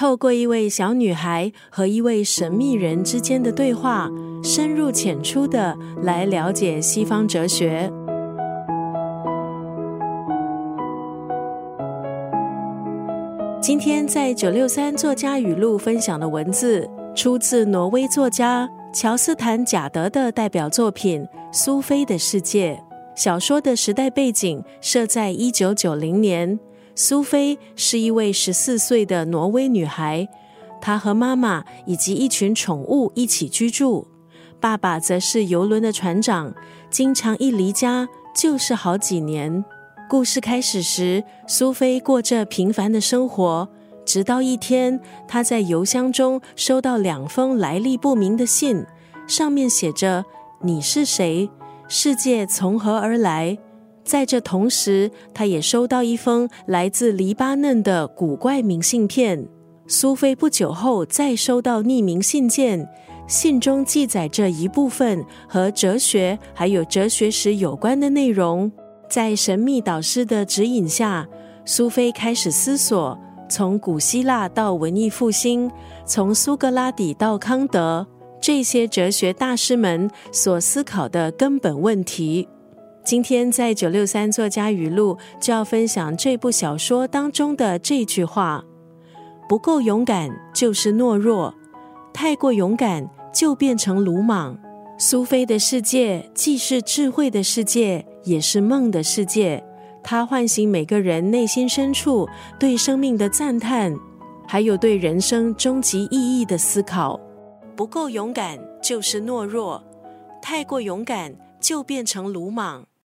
透过一位小女孩和一位神秘人之间的对话，深入浅出的来了解西方哲学。今天在九六三作家语录分享的文字，出自挪威作家乔斯坦·贾德的代表作品《苏菲的世界》。小说的时代背景设在一九九零年。苏菲是一位十四岁的挪威女孩，她和妈妈以及一群宠物一起居住，爸爸则是游轮的船长，经常一离家就是好几年。故事开始时，苏菲过着平凡的生活，直到一天，她在邮箱中收到两封来历不明的信，上面写着：“你是谁？世界从何而来？”在这同时，他也收到一封来自黎巴嫩的古怪明信片。苏菲不久后再收到匿名信件，信中记载着一部分和哲学还有哲学史有关的内容。在神秘导师的指引下，苏菲开始思索从古希腊到文艺复兴，从苏格拉底到康德这些哲学大师们所思考的根本问题。今天在九六三作家语录就要分享这部小说当中的这句话：不够勇敢就是懦弱，太过勇敢就变成鲁莽。苏菲的世界既是智慧的世界，也是梦的世界。它唤醒每个人内心深处对生命的赞叹，还有对人生终极意义的思考。不够勇敢就是懦弱，太过勇敢就变成鲁莽。